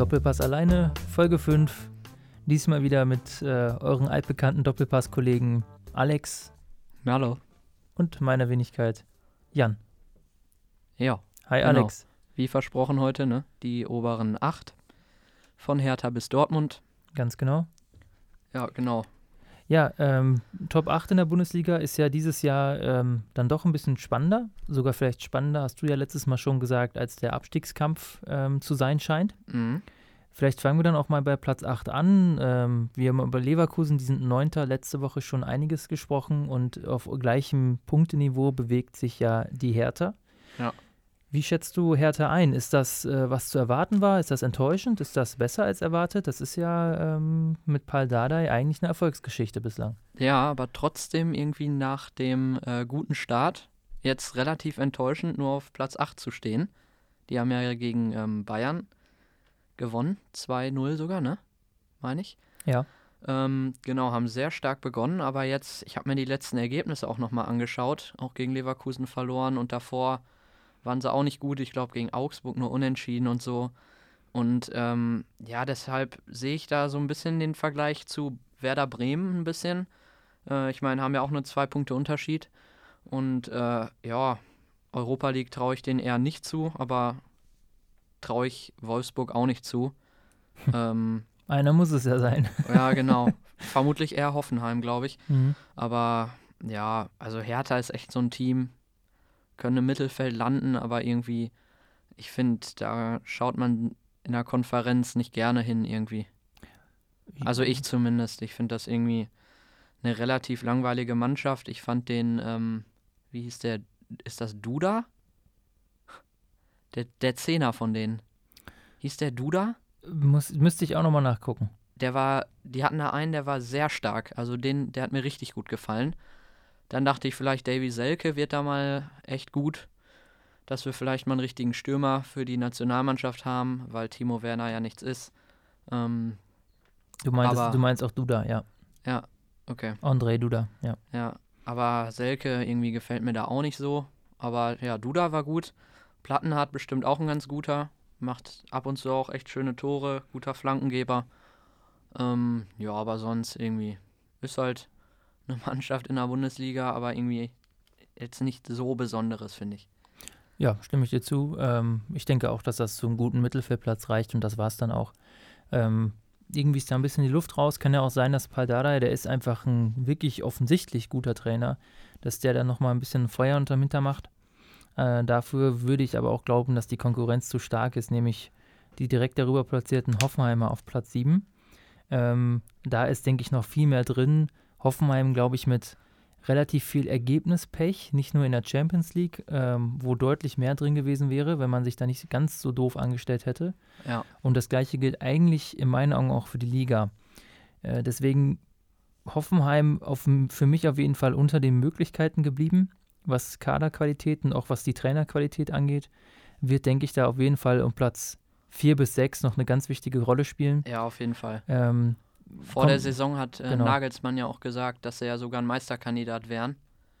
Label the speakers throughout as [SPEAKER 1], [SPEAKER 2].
[SPEAKER 1] Doppelpass alleine, Folge 5. Diesmal wieder mit äh, euren altbekannten Doppelpass-Kollegen Alex
[SPEAKER 2] Hallo.
[SPEAKER 1] und meiner Wenigkeit Jan.
[SPEAKER 2] Ja,
[SPEAKER 1] Hi
[SPEAKER 2] Genau.
[SPEAKER 1] Alex.
[SPEAKER 2] wie versprochen heute, ne? Die oberen acht. Von Hertha bis Dortmund.
[SPEAKER 1] Ganz genau.
[SPEAKER 2] Ja, genau.
[SPEAKER 1] Ja, ähm, Top 8 in der Bundesliga ist ja dieses Jahr ähm, dann doch ein bisschen spannender. Sogar vielleicht spannender, hast du ja letztes Mal schon gesagt, als der Abstiegskampf ähm, zu sein scheint.
[SPEAKER 2] Mhm.
[SPEAKER 1] Vielleicht fangen wir dann auch mal bei Platz 8 an. Ähm, wir haben über Leverkusen, die sind Neunter, letzte Woche schon einiges gesprochen und auf gleichem Punkteniveau bewegt sich ja die Hertha.
[SPEAKER 2] Ja.
[SPEAKER 1] Wie schätzt du Hertha ein? Ist das, äh, was zu erwarten war? Ist das enttäuschend? Ist das besser als erwartet? Das ist ja ähm, mit Pal Dardai eigentlich eine Erfolgsgeschichte bislang.
[SPEAKER 2] Ja, aber trotzdem irgendwie nach dem äh, guten Start jetzt relativ enttäuschend, nur auf Platz 8 zu stehen. Die haben ja gegen ähm, Bayern gewonnen. 2-0 sogar, ne? Meine ich.
[SPEAKER 1] Ja.
[SPEAKER 2] Ähm, genau, haben sehr stark begonnen, aber jetzt, ich habe mir die letzten Ergebnisse auch nochmal angeschaut, auch gegen Leverkusen verloren und davor waren sie auch nicht gut. Ich glaube, gegen Augsburg nur unentschieden und so. Und ähm, ja, deshalb sehe ich da so ein bisschen den Vergleich zu Werder Bremen ein bisschen. Äh, ich meine, haben ja auch nur zwei Punkte Unterschied. Und äh, ja, Europa League traue ich denen eher nicht zu, aber traue ich Wolfsburg auch nicht zu. ähm,
[SPEAKER 1] Einer muss es ja sein.
[SPEAKER 2] ja, genau. Vermutlich eher Hoffenheim, glaube ich.
[SPEAKER 1] Mhm.
[SPEAKER 2] Aber ja, also Hertha ist echt so ein Team, können im Mittelfeld landen, aber irgendwie, ich finde, da schaut man in der Konferenz nicht gerne hin irgendwie. Also ich zumindest. Ich finde das irgendwie eine relativ langweilige Mannschaft. Ich fand den, ähm, wie hieß der, ist das Duda? Der, der Zehner von denen. Hieß der Duda?
[SPEAKER 1] Muss, müsste ich auch nochmal nachgucken.
[SPEAKER 2] der war, die hatten da einen, der war sehr stark. Also den, der hat mir richtig gut gefallen. Dann dachte ich vielleicht, Davy Selke wird da mal echt gut, dass wir vielleicht mal einen richtigen Stürmer für die Nationalmannschaft haben, weil Timo Werner ja nichts ist. Ähm,
[SPEAKER 1] Du meinst,
[SPEAKER 2] Aber-
[SPEAKER 1] du meinst auch Duda, ja.
[SPEAKER 2] ja, okay,
[SPEAKER 1] André Duda, ja.
[SPEAKER 2] ja. Aber Selke irgendwie gefällt mir da auch nicht so. Aber ja, Duda war gut. Plattenhardt bestimmt auch ein ganz guter. Macht ab und zu auch echt schöne Tore, guter Flankengeber. Ähm, ja, aber sonst irgendwie ist halt eine Mannschaft in der Bundesliga, aber irgendwie jetzt nicht so Besonderes, finde ich.
[SPEAKER 1] Ja, stimme ich dir zu. Ähm, ich denke auch, dass das zu einem guten Mittelfeldplatz reicht und das war es dann auch. Ähm, irgendwie ist da ein bisschen die Luft raus. Kann ja auch sein, dass Paldada, der ist einfach ein wirklich offensichtlich guter Trainer, dass der dann nochmal ein bisschen Feuer unterm Hinter macht. Äh, dafür würde ich aber auch glauben, dass die Konkurrenz zu stark ist, nämlich die direkt darüber platzierten Hoffenheimer auf Platz 7. Ähm, da ist, denke ich, noch viel mehr drin. Hoffenheim, glaube ich, mit relativ viel Ergebnispech, nicht nur in der Champions League, ähm, wo deutlich mehr drin gewesen wäre, wenn man sich da nicht ganz so doof angestellt hätte.
[SPEAKER 2] Ja.
[SPEAKER 1] Und das gleiche gilt eigentlich in meinen Augen auch für die Liga. Äh, deswegen Hoffenheim auf, für mich auf jeden Fall unter den Möglichkeiten geblieben, was Kaderqualitäten, auch was die Trainerqualität angeht, wird, denke ich, da auf jeden Fall um Platz 4 bis 6 noch eine ganz wichtige Rolle spielen.
[SPEAKER 2] Ja, auf jeden Fall.
[SPEAKER 1] Ähm,
[SPEAKER 2] Vor der Saison hat äh,
[SPEAKER 1] genau.
[SPEAKER 2] Nagelsmann ja auch gesagt, dass er ja sogar ein Meisterkandidat wären.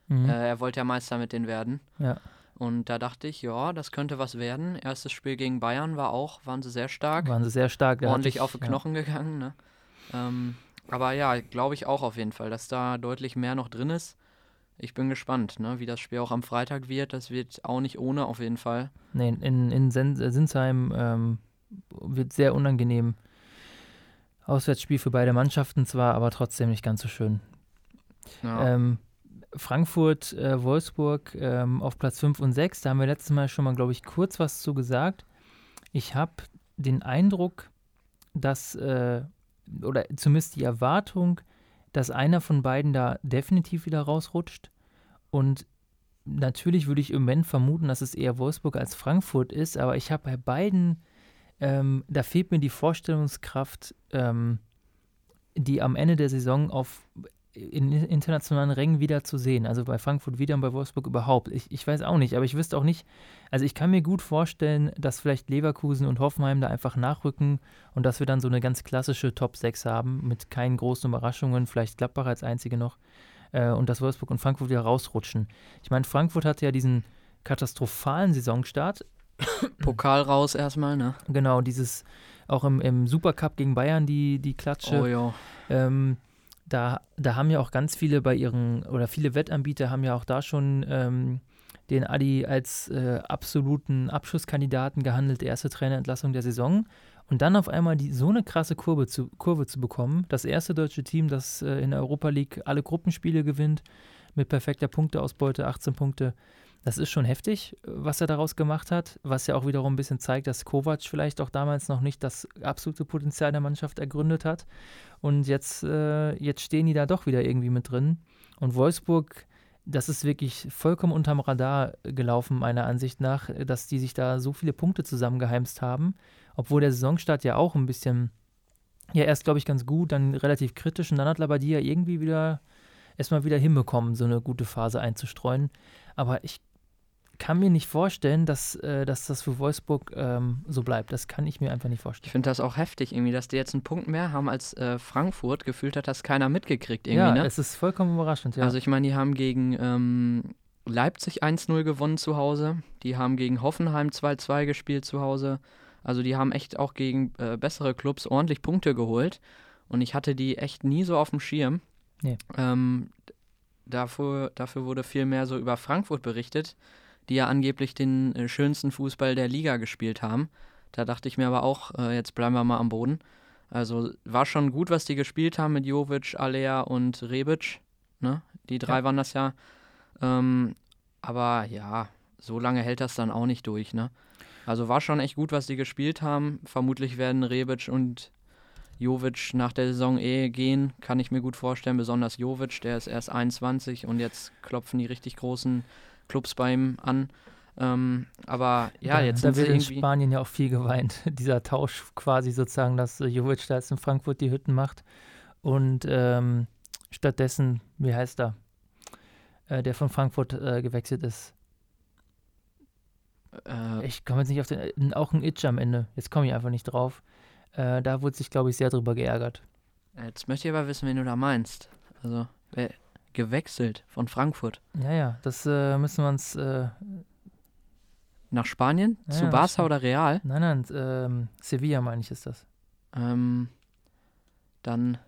[SPEAKER 1] mhm,
[SPEAKER 2] Äh, er wollte ja Meister mit denen werden.
[SPEAKER 1] ja.
[SPEAKER 2] Und da dachte ich, ja, das könnte was werden. Erstes Spiel gegen Bayern war auch, waren sie sehr stark.
[SPEAKER 1] waren sie sehr stark.
[SPEAKER 2] Ordentlich
[SPEAKER 1] ich-
[SPEAKER 2] auf die
[SPEAKER 1] ja.
[SPEAKER 2] Knochen gegangen. Ne? Ähm, aber ja, glaube ich auch auf jeden Fall, dass da deutlich mehr noch drin ist. Ich bin gespannt, ne, wie das Spiel auch am Freitag wird. Das wird auch nicht ohne auf jeden Fall.
[SPEAKER 1] Nee, in, in Sinsheim ähm, wird sehr unangenehm. Auswärtsspiel für beide Mannschaften zwar, aber trotzdem nicht ganz so schön.
[SPEAKER 2] Ja,
[SPEAKER 1] Ähm, Frankfurt, äh, Wolfsburg ähm, auf Platz 5 und 6, da haben wir letztes Mal schon mal, glaube ich, kurz was zu gesagt. Ich habe den Eindruck, dass, äh, oder zumindest die Erwartung, dass einer von beiden da definitiv wieder rausrutscht. Und natürlich würde ich im Moment vermuten, dass es eher Wolfsburg als Frankfurt ist, aber ich habe bei beiden, ähm, da fehlt mir die Vorstellungskraft, ähm, die am Ende der Saison auf in internationalen Rängen wieder zu sehen. Also bei Frankfurt wieder und bei Wolfsburg überhaupt. Ich, ich weiß auch nicht, aber ich wüsste auch nicht, also ich kann mir gut vorstellen, dass vielleicht Leverkusen und Hoffenheim da einfach nachrücken und dass wir dann so eine ganz klassische Top 6 haben mit keinen großen Überraschungen, vielleicht Gladbach als einzige noch äh, und dass Wolfsburg und Frankfurt wieder rausrutschen. Ich meine, Frankfurt hatte ja diesen katastrophalen Saisonstart
[SPEAKER 2] Pokal raus erstmal, ne?
[SPEAKER 1] Genau, dieses auch im, im Supercup gegen Bayern die, die Klatsche.
[SPEAKER 2] Oh ja.
[SPEAKER 1] Ähm, da, da haben ja auch ganz viele bei ihren, oder viele Wettanbieter haben ja auch da schon ähm, den Adi als äh, absoluten Abschlusskandidaten gehandelt, erste Trainerentlassung der Saison. Und dann auf einmal die, so eine krasse Kurve zu, Kurve zu bekommen. Das erste deutsche Team, das äh, in der Europa League alle Gruppenspiele gewinnt, mit perfekter Punkteausbeute, 18 Punkte. Das ist schon heftig, was er daraus gemacht hat, was ja auch wiederum ein bisschen zeigt, dass Kovac vielleicht auch damals noch nicht das absolute Potenzial der Mannschaft ergründet hat. Und jetzt, äh, jetzt stehen die da doch wieder irgendwie mit drin. Und Wolfsburg, das ist wirklich vollkommen unterm Radar gelaufen, meiner Ansicht nach, dass die sich da so viele Punkte zusammengeheimst haben. Obwohl der Saisonstart ja auch ein bisschen, ja, erst glaube ich ganz gut, dann relativ kritisch und dann hat Labadia irgendwie wieder erstmal wieder hinbekommen, so eine gute Phase einzustreuen. Aber ich kann mir nicht vorstellen, dass, äh, dass das für Wolfsburg ähm, so bleibt. Das kann ich mir einfach nicht vorstellen.
[SPEAKER 2] Ich finde das auch heftig, irgendwie, dass die jetzt einen Punkt mehr haben als äh, Frankfurt. Gefühlt hat das keiner mitgekriegt, irgendwie.
[SPEAKER 1] Ja,
[SPEAKER 2] ne?
[SPEAKER 1] es ist vollkommen überraschend, ja.
[SPEAKER 2] Also, ich meine, die haben gegen ähm, Leipzig 1-0 gewonnen zu Hause. Die haben gegen Hoffenheim 2-2 gespielt zu Hause. Also, die haben echt auch gegen äh, bessere Clubs ordentlich Punkte geholt. Und ich hatte die echt nie so auf dem Schirm.
[SPEAKER 1] Nee.
[SPEAKER 2] Ähm, dafür, dafür wurde viel mehr so über Frankfurt berichtet die ja angeblich den äh, schönsten Fußball der Liga gespielt haben. Da dachte ich mir aber auch, äh, jetzt bleiben wir mal am Boden. Also war schon gut, was die gespielt haben mit Jovic, Alea und Rebic. Ne? Die drei ja. waren das ja. Ähm, aber ja, so lange hält das dann auch nicht durch. Ne? Also war schon echt gut, was die gespielt haben. Vermutlich werden Rebic und Jovic nach der Saison eh gehen, kann ich mir gut vorstellen. Besonders Jovic, der ist erst 21 und jetzt klopfen die richtig großen Clubs bei ihm an. Ähm, aber ja,
[SPEAKER 1] da,
[SPEAKER 2] jetzt
[SPEAKER 1] da wird in Spanien ja auch viel geweint. Dieser Tausch quasi sozusagen, dass äh, Jovic da jetzt in Frankfurt die Hütten macht und ähm, stattdessen, wie heißt er, äh, der von Frankfurt äh, gewechselt ist. Äh, ich komme jetzt nicht auf den, auch ein Itch am Ende. Jetzt komme ich einfach nicht drauf. Äh, da wurde sich, glaube ich, sehr drüber geärgert.
[SPEAKER 2] Jetzt möchte ich aber wissen, wen du da meinst. Also, wer, gewechselt von Frankfurt.
[SPEAKER 1] Ja, ja, das äh, müssen wir uns. Äh,
[SPEAKER 2] Nach Spanien? Ja, zu Barca oder Real?
[SPEAKER 1] Nein, nein, ähm, Sevilla meine ich ist das.
[SPEAKER 2] Ähm, dann.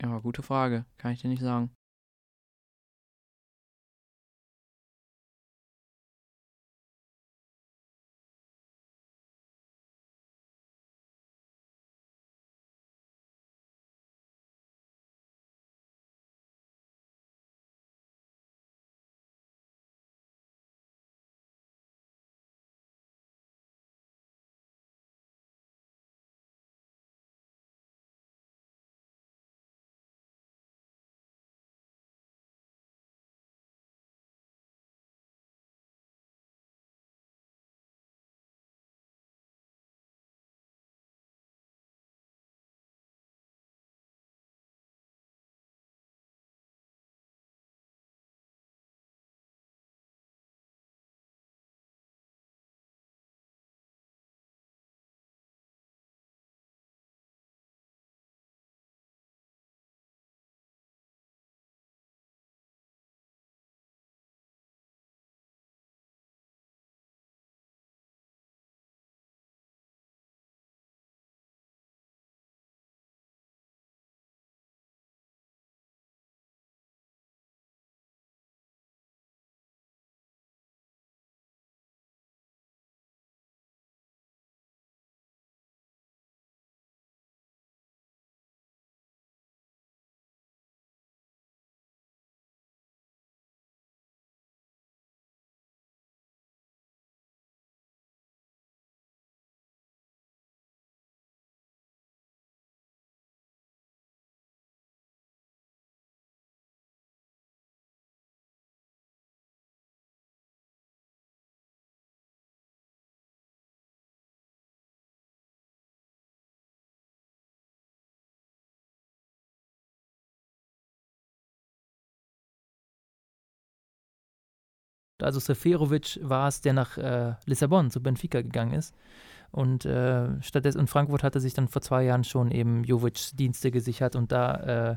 [SPEAKER 2] Ja, gute Frage. Kann ich dir nicht sagen.
[SPEAKER 1] Also Seferovic war es, der nach äh, Lissabon zu Benfica gegangen ist. Und äh, stattdessen in Frankfurt hatte sich dann vor zwei Jahren schon eben Jovic Dienste gesichert und da, äh,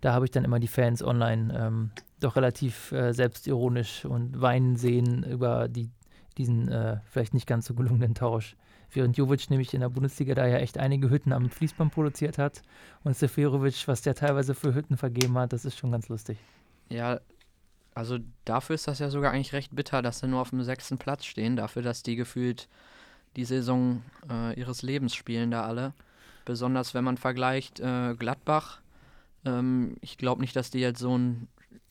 [SPEAKER 1] da habe ich dann immer die Fans online ähm, doch relativ äh, selbstironisch und weinen sehen über die diesen äh, vielleicht nicht ganz so gelungenen Tausch. Während Jovic nämlich in der Bundesliga da ja echt einige Hütten am Fließband produziert hat und Seferovic, was der teilweise für Hütten vergeben hat, das ist schon ganz lustig.
[SPEAKER 2] Ja, also dafür ist das ja sogar eigentlich recht bitter, dass sie nur auf dem sechsten Platz stehen, dafür, dass die gefühlt die Saison äh, ihres Lebens spielen da alle. Besonders wenn man vergleicht äh, Gladbach. Ähm, ich glaube nicht, dass die jetzt so einen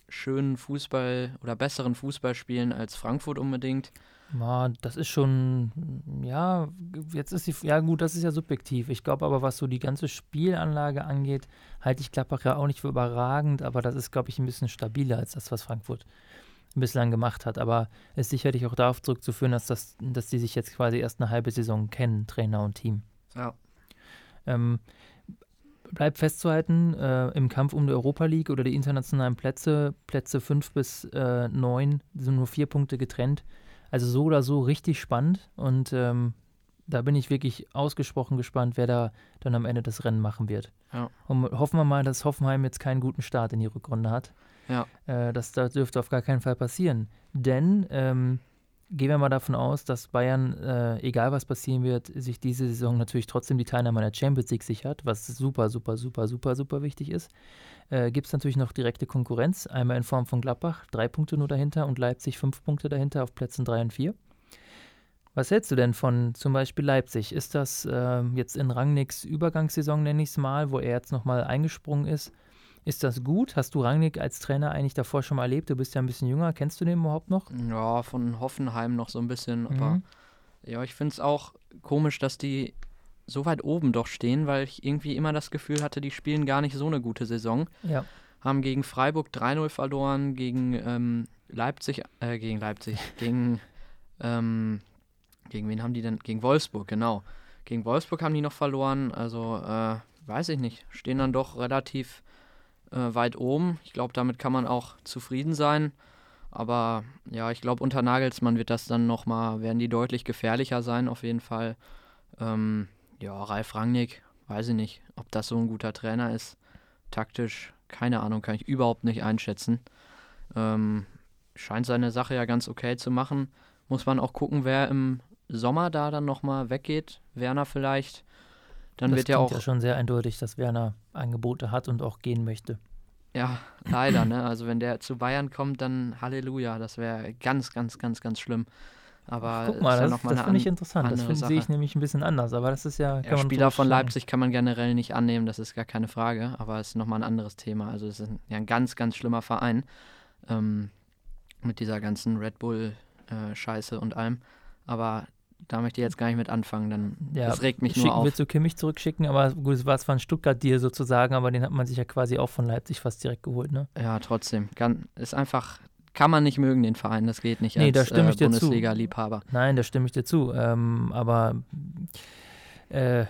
[SPEAKER 2] schönen Fußball oder besseren Fußball spielen als Frankfurt unbedingt.
[SPEAKER 1] Ja, das ist schon, ja, jetzt ist die, ja gut, das ist ja subjektiv. Ich glaube aber, was so die ganze Spielanlage angeht, halte ich Gladbach ja auch nicht für überragend, aber das ist, glaube ich, ein bisschen stabiler als das, was Frankfurt bislang gemacht hat. Aber es ist sicherlich auch darauf zurückzuführen, dass, das, dass die sich jetzt quasi erst eine halbe Saison kennen, Trainer und Team.
[SPEAKER 2] Ja.
[SPEAKER 1] Ähm, bleibt festzuhalten, äh, im Kampf um die Europa League oder die internationalen Plätze, Plätze 5 bis äh, 9, sind nur vier Punkte getrennt. Also so oder so richtig spannend und ähm, da bin ich wirklich ausgesprochen gespannt, wer da dann am Ende das Rennen machen wird.
[SPEAKER 2] Ja.
[SPEAKER 1] Und hoffen wir mal, dass Hoffenheim jetzt keinen guten Start in die Rückrunde hat.
[SPEAKER 2] Ja.
[SPEAKER 1] Äh, das, das dürfte auf gar keinen Fall passieren. Denn ähm, gehen wir mal davon aus, dass Bayern, äh, egal was passieren wird, sich diese Saison natürlich trotzdem die Teilnahme an der Champions League sichert, was super, super, super, super, super wichtig ist. Äh, Gibt es natürlich noch direkte Konkurrenz, einmal in Form von Gladbach, drei Punkte nur dahinter und Leipzig fünf Punkte dahinter auf Plätzen drei und vier. Was hältst du denn von zum Beispiel Leipzig? Ist das äh, jetzt in Rangnicks Übergangssaison, nenne ich es mal, wo er jetzt nochmal eingesprungen ist? Ist das gut? Hast du Rangnick als Trainer eigentlich davor schon mal erlebt? Du bist ja ein bisschen jünger. Kennst du den überhaupt noch?
[SPEAKER 2] Ja, von Hoffenheim noch so ein bisschen. Aber mhm. ja, ich finde es auch komisch, dass die so weit oben doch stehen, weil ich irgendwie immer das Gefühl hatte, die spielen gar nicht so eine gute Saison.
[SPEAKER 1] Ja.
[SPEAKER 2] Haben gegen Freiburg 3-0 verloren, gegen ähm, Leipzig, äh, gegen Leipzig, gegen, ähm, gegen wen haben die denn? Gegen Wolfsburg, genau. Gegen Wolfsburg haben die noch verloren, also äh, weiß ich nicht. Stehen dann doch relativ äh, weit oben. Ich glaube, damit kann man auch zufrieden sein. Aber ja, ich glaube, unter Nagelsmann wird das dann nochmal, werden die deutlich gefährlicher sein, auf jeden Fall. Ähm, ja, Ralf Rangnick, weiß ich nicht, ob das so ein guter Trainer ist. Taktisch, keine Ahnung, kann ich überhaupt nicht einschätzen. Ähm, scheint seine Sache ja ganz okay zu machen. Muss man auch gucken, wer im Sommer da dann nochmal weggeht. Werner vielleicht. Dann
[SPEAKER 1] das
[SPEAKER 2] wird ja auch.
[SPEAKER 1] ja schon sehr eindeutig, dass Werner Angebote hat und auch gehen möchte.
[SPEAKER 2] Ja, leider, ne? Also wenn der zu Bayern kommt, dann Halleluja, das wäre ganz, ganz, ganz, ganz schlimm. Aber
[SPEAKER 1] Guck mal, das, ja das finde ich interessant. Das find, sehe ich nämlich ein bisschen anders. Aber das ist ja.
[SPEAKER 2] ja Spieler von Leipzig kann man generell nicht annehmen, das ist gar keine Frage. Aber es ist nochmal ein anderes Thema. Also es ist ja ein ganz, ganz schlimmer Verein ähm, mit dieser ganzen Red Bull-Scheiße äh, und allem. Aber da möchte ich jetzt gar nicht mit anfangen, dann ja, das regt mich nur auf.
[SPEAKER 1] Willst du Kimmich zurückschicken, aber gut, es war zwar ein Stuttgart-Deal sozusagen, aber den hat man sich ja quasi auch von Leipzig fast direkt geholt, ne?
[SPEAKER 2] Ja, trotzdem. Kann, ist einfach, kann man nicht mögen, den Verein, das geht nicht
[SPEAKER 1] nee, als da äh,
[SPEAKER 2] Bundesliga-Liebhaber.
[SPEAKER 1] Nein, da stimme ich dir zu. Ähm, aber äh,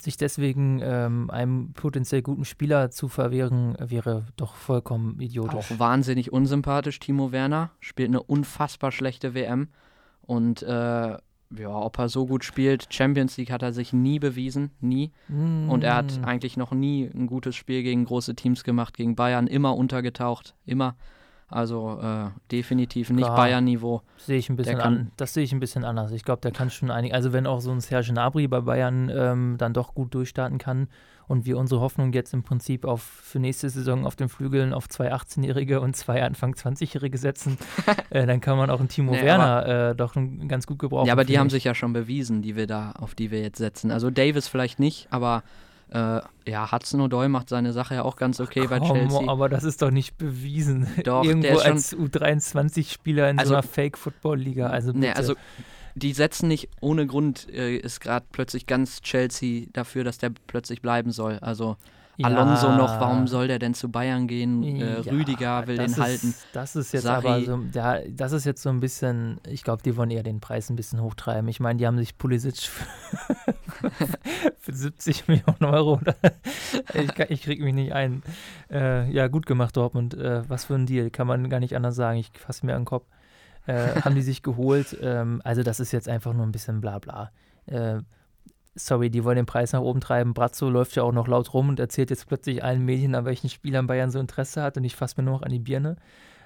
[SPEAKER 1] sich deswegen ähm, einem potenziell guten Spieler zu verwehren, wäre doch vollkommen idiotisch.
[SPEAKER 2] Auch wahnsinnig unsympathisch, Timo Werner. Spielt eine unfassbar schlechte WM. Und äh, ja, ob er so gut spielt, Champions League hat er sich nie bewiesen, nie. Mm. Und er hat eigentlich noch nie ein gutes Spiel gegen große Teams gemacht, gegen Bayern, immer untergetaucht, immer. Also äh, definitiv nicht Bayern-Niveau.
[SPEAKER 1] Sehe ich ein bisschen an. Das sehe ich ein bisschen anders. Ich glaube, der kann schon einig. Also wenn auch so ein Serge Gnabry bei Bayern ähm, dann doch gut durchstarten kann und wir unsere Hoffnung jetzt im Prinzip auf für nächste Saison auf den Flügeln auf zwei 18-Jährige und zwei Anfang 20-Jährige setzen, äh, dann kann man auch einen Timo nee, Werner äh, doch ganz gut gebrauchen.
[SPEAKER 2] Ja, aber die haben sich ja schon bewiesen, die wir da, auf die wir jetzt setzen. Also Davis vielleicht nicht, aber äh, ja, Hudson O'Doy macht seine Sache ja auch ganz okay Ach, bei Chelsea.
[SPEAKER 1] Aber das ist doch nicht bewiesen.
[SPEAKER 2] Doch,
[SPEAKER 1] Irgendwo als U23-Spieler in also, so einer Fake-Football-Liga. Also,
[SPEAKER 2] nee, also die setzen nicht ohne Grund, äh, ist gerade plötzlich ganz Chelsea dafür, dass der plötzlich bleiben soll. Also ja. Alonso noch, warum soll der denn zu Bayern gehen? Äh, ja, Rüdiger will den
[SPEAKER 1] ist,
[SPEAKER 2] halten.
[SPEAKER 1] Das ist jetzt Sarri. aber so, ja, das ist jetzt so ein bisschen, ich glaube, die wollen eher den Preis ein bisschen hochtreiben. Ich meine, die haben sich Pulisic für 70 Millionen Euro, ich, ich kriege mich nicht ein. Äh, ja, gut gemacht, Dortmund. Äh, was für ein Deal, kann man gar nicht anders sagen. Ich fasse mir an den Kopf. Äh, haben die sich geholt. Ähm, also das ist jetzt einfach nur ein bisschen Blabla. Äh, sorry, die wollen den Preis nach oben treiben. Brazzo läuft ja auch noch laut rum und erzählt jetzt plötzlich allen Medien, an welchen Spielern Bayern so Interesse hat und ich fasse mir nur noch an die Birne.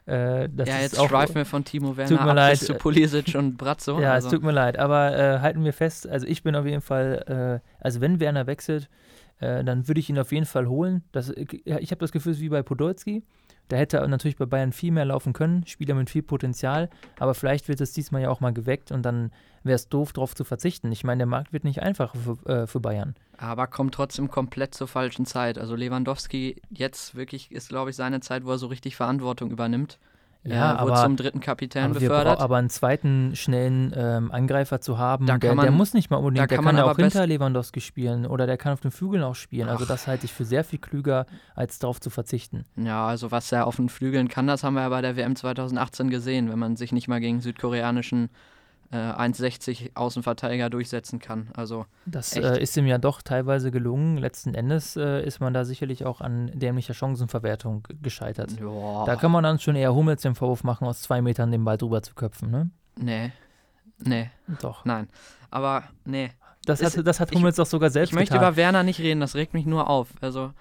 [SPEAKER 1] Äh,
[SPEAKER 2] ja, jetzt
[SPEAKER 1] auch,
[SPEAKER 2] schweifen wir von Timo Werner
[SPEAKER 1] Tut mir
[SPEAKER 2] ab
[SPEAKER 1] leid.
[SPEAKER 2] zu Pulisic und Brazzo.
[SPEAKER 1] Ja,
[SPEAKER 2] also,
[SPEAKER 1] es tut mir leid, aber äh, halten wir fest, also ich bin auf jeden Fall, äh, also wenn Werner wechselt, äh, dann würde ich ihn auf jeden Fall holen. Das, ich habe das Gefühl, es ist wie bei Podolski. Da hätte natürlich bei Bayern viel mehr laufen können, Spieler mit viel Potenzial, aber vielleicht wird es diesmal ja auch mal geweckt und dann wäre es doof, darauf zu verzichten. Ich meine, der Markt wird nicht einfacher für, äh, für Bayern.
[SPEAKER 2] aber kommt trotzdem komplett zur falschen Zeit. Also Lewandowski jetzt wirklich ist, glaube ich, seine Zeit, wo er so richtig Verantwortung übernimmt.
[SPEAKER 1] Ja,
[SPEAKER 2] er wurde
[SPEAKER 1] aber,
[SPEAKER 2] zum dritten Kapitän
[SPEAKER 1] aber,
[SPEAKER 2] befördert.
[SPEAKER 1] aber einen zweiten schnellen ähm, Angreifer zu haben, der,
[SPEAKER 2] kann
[SPEAKER 1] der
[SPEAKER 2] man-
[SPEAKER 1] muss nicht mal unbedingt,
[SPEAKER 2] da
[SPEAKER 1] der
[SPEAKER 2] kann
[SPEAKER 1] kann
[SPEAKER 2] man
[SPEAKER 1] auch hinter Lewandowski spielen oder der kann auf den Flügeln auch spielen. Also
[SPEAKER 2] Ach.
[SPEAKER 1] das halte ich für sehr viel klüger, als darauf zu verzichten.
[SPEAKER 2] Ja, also was er auf den Flügeln kann, das haben wir ja bei der WM 2018 gesehen, wenn man sich nicht mal gegen südkoreanischen äh, 1,60 Außenverteidiger durchsetzen kann. Also
[SPEAKER 1] Das äh, ist ihm ja doch teilweise gelungen. Letzten Endes äh, ist man da sicherlich auch an dämlicher Chancenverwertung gescheitert.
[SPEAKER 2] ja,
[SPEAKER 1] Da kann man dann schon eher Hummels den Vorwurf machen, aus zwei Metern den Ball drüber zu köpfen. Ne?
[SPEAKER 2] nee, nee,
[SPEAKER 1] Doch.
[SPEAKER 2] nein. Aber nee,
[SPEAKER 1] Das hat, das hat
[SPEAKER 2] ich-
[SPEAKER 1] Hummels doch sogar selbst
[SPEAKER 2] ich möchte
[SPEAKER 1] getan.
[SPEAKER 2] über Werner nicht reden, das regt mich nur auf. Also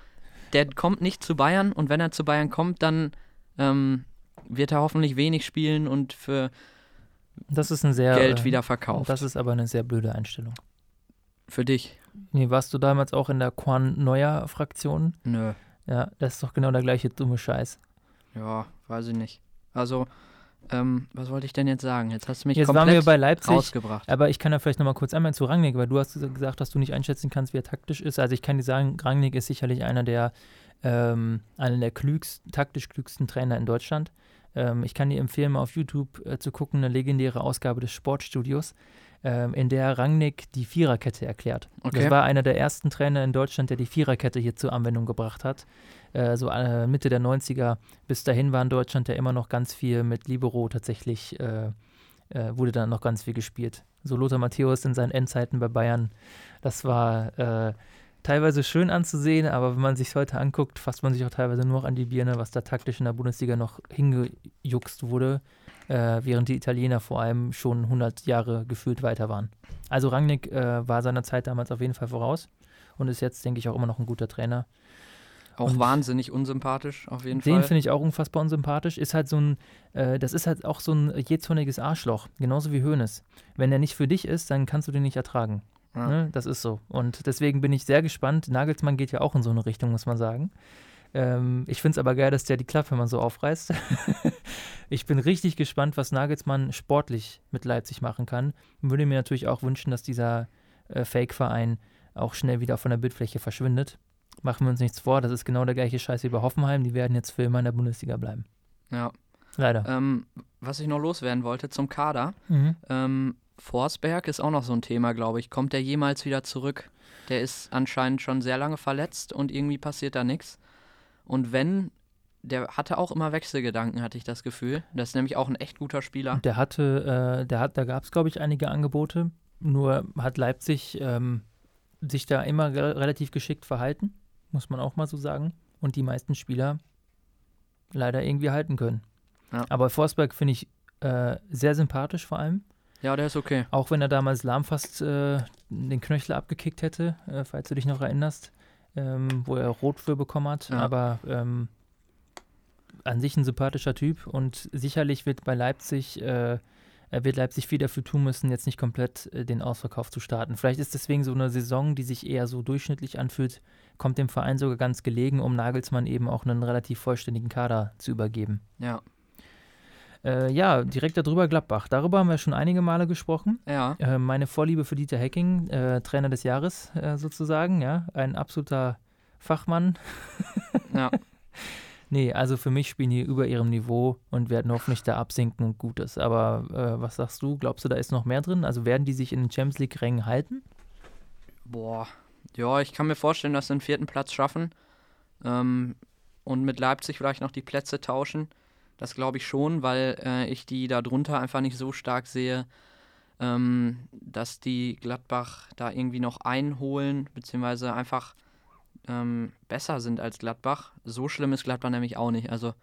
[SPEAKER 2] der kommt nicht zu Bayern und wenn er zu Bayern kommt, dann ähm, wird er hoffentlich wenig spielen und für
[SPEAKER 1] Das ist ein sehr
[SPEAKER 2] Geld
[SPEAKER 1] äh,
[SPEAKER 2] wieder verkauft.
[SPEAKER 1] Das ist aber eine sehr blöde Einstellung.
[SPEAKER 2] für dich.
[SPEAKER 1] Nee, warst du damals auch in der Quan Neuer Fraktion?
[SPEAKER 2] Nö.
[SPEAKER 1] Ja, das ist doch genau der gleiche dumme Scheiß.
[SPEAKER 2] Ja, weiß ich nicht. Also, ähm, was wollte ich denn jetzt sagen? Jetzt hast du mich
[SPEAKER 1] Jetzt waren
[SPEAKER 2] komplett
[SPEAKER 1] wir bei Leipzig.
[SPEAKER 2] rausgebracht.
[SPEAKER 1] Aber ich kann ja vielleicht nochmal kurz einmal zu Rangnick, weil du hast gesagt, dass du nicht einschätzen kannst, wie er taktisch ist. Also ich kann dir sagen, Rangnick ist sicherlich einer der, ähm, einer der klügsten, taktisch klügsten Trainer in Deutschland. Ähm, ich kann dir empfehlen, mal auf YouTube äh, zu gucken, eine legendäre Ausgabe des Sportstudios, ähm, in der Rangnick die Viererkette erklärt.
[SPEAKER 2] Okay.
[SPEAKER 1] Das war einer der ersten Trainer in Deutschland, der die Viererkette hier zur Anwendung gebracht hat. Äh, so äh, Mitte der 90er. Bis dahin war in Deutschland ja immer noch ganz viel mit Libero tatsächlich, äh, äh, wurde dann noch ganz viel gespielt. So Lothar Matthäus in seinen Endzeiten bei Bayern, das war äh, teilweise schön anzusehen, aber wenn man sich heute anguckt, fasst man sich auch teilweise nur noch an die Birne, was da taktisch in der Bundesliga noch hingejuckst wurde, äh, während die Italiener vor allem schon 100 Jahre gefühlt weiter waren. Also Rangnick äh, war seiner Zeit damals auf jeden Fall voraus und ist jetzt, denke ich, auch immer noch ein guter Trainer.
[SPEAKER 2] Auch
[SPEAKER 1] und-
[SPEAKER 2] wahnsinnig unsympathisch, auf jeden
[SPEAKER 1] Den
[SPEAKER 2] Fall.
[SPEAKER 1] finde ich auch unfassbar unsympathisch. Ist halt so ein, äh, das ist halt auch so ein jähzorniges Arschloch, genauso wie Hoeneß. Wenn er nicht für dich ist, dann kannst du den nicht ertragen.
[SPEAKER 2] Ja.
[SPEAKER 1] Ne? Das ist so. Und deswegen bin ich sehr gespannt. Nagelsmann geht ja auch in so eine Richtung, muss man sagen. Ähm, ich finde es aber geil, dass der die Klappe immer so aufreißt. ich bin richtig gespannt, was Nagelsmann sportlich mit Leipzig machen kann. Würde mir natürlich auch wünschen, dass dieser äh, Fake-Verein auch schnell wieder von der Bildfläche verschwindet. Machen wir uns nichts vor, das ist genau der gleiche Scheiß wie bei Hoffenheim. Die werden jetzt für immer in der Bundesliga bleiben.
[SPEAKER 2] Ja.
[SPEAKER 1] Leider.
[SPEAKER 2] Ähm, was ich noch loswerden wollte zum Kader.
[SPEAKER 1] Mhm.
[SPEAKER 2] Ähm, Forsberg ist auch noch so ein Thema, glaube ich. Kommt der jemals wieder zurück? Der ist anscheinend schon sehr lange verletzt und irgendwie passiert da nichts. Und wenn, der hatte auch immer Wechselgedanken, hatte ich das Gefühl. Das ist nämlich auch ein echt guter Spieler.
[SPEAKER 1] Der hatte, äh, der hat, da gab es, glaube ich, einige Angebote. Nur hat Leipzig ähm, sich da immer re relativ geschickt verhalten, muss man auch mal so sagen. Und die meisten Spieler leider irgendwie halten können.
[SPEAKER 2] Ja.
[SPEAKER 1] Aber Forsberg finde ich äh, sehr sympathisch vor allem.
[SPEAKER 2] Ja, der ist okay.
[SPEAKER 1] Auch wenn er damals Lahm fast äh, den Knöchel abgekickt hätte, äh, falls du dich noch erinnerst, ähm, wo er Rot für bekommen hat.
[SPEAKER 2] Ja.
[SPEAKER 1] Aber ähm, an sich ein sympathischer Typ und sicherlich wird bei Leipzig, äh, wird Leipzig viel dafür tun müssen, jetzt nicht komplett äh, den Ausverkauf zu starten. Vielleicht ist deswegen so eine Saison, die sich eher so durchschnittlich anfühlt, kommt dem Verein sogar ganz gelegen, um Nagelsmann eben auch einen relativ vollständigen Kader zu übergeben.
[SPEAKER 2] Ja.
[SPEAKER 1] Äh, ja, direkt darüber Gladbach. Darüber haben wir schon einige Male gesprochen.
[SPEAKER 2] Ja.
[SPEAKER 1] Äh, meine Vorliebe für Dieter Hecking, äh, Trainer des Jahres äh, sozusagen, ja, ein absoluter Fachmann.
[SPEAKER 2] Ja.
[SPEAKER 1] Nee, also für mich spielen die über ihrem Niveau und werden hoffentlich da absinken und gut ist. Aber äh, was sagst du? Glaubst du, da ist noch mehr drin? Also werden die sich in den Champions League-Rängen halten?
[SPEAKER 2] Boah. Ja, ich kann mir vorstellen, dass sie den vierten Platz schaffen. Ähm, und mit Leipzig vielleicht noch die Plätze tauschen. Das glaube ich schon, weil äh, ich die da drunter einfach nicht so stark sehe, ähm, dass die Gladbach da irgendwie noch einholen, beziehungsweise einfach ähm, besser sind als Gladbach. So schlimm ist Gladbach nämlich auch nicht. Also,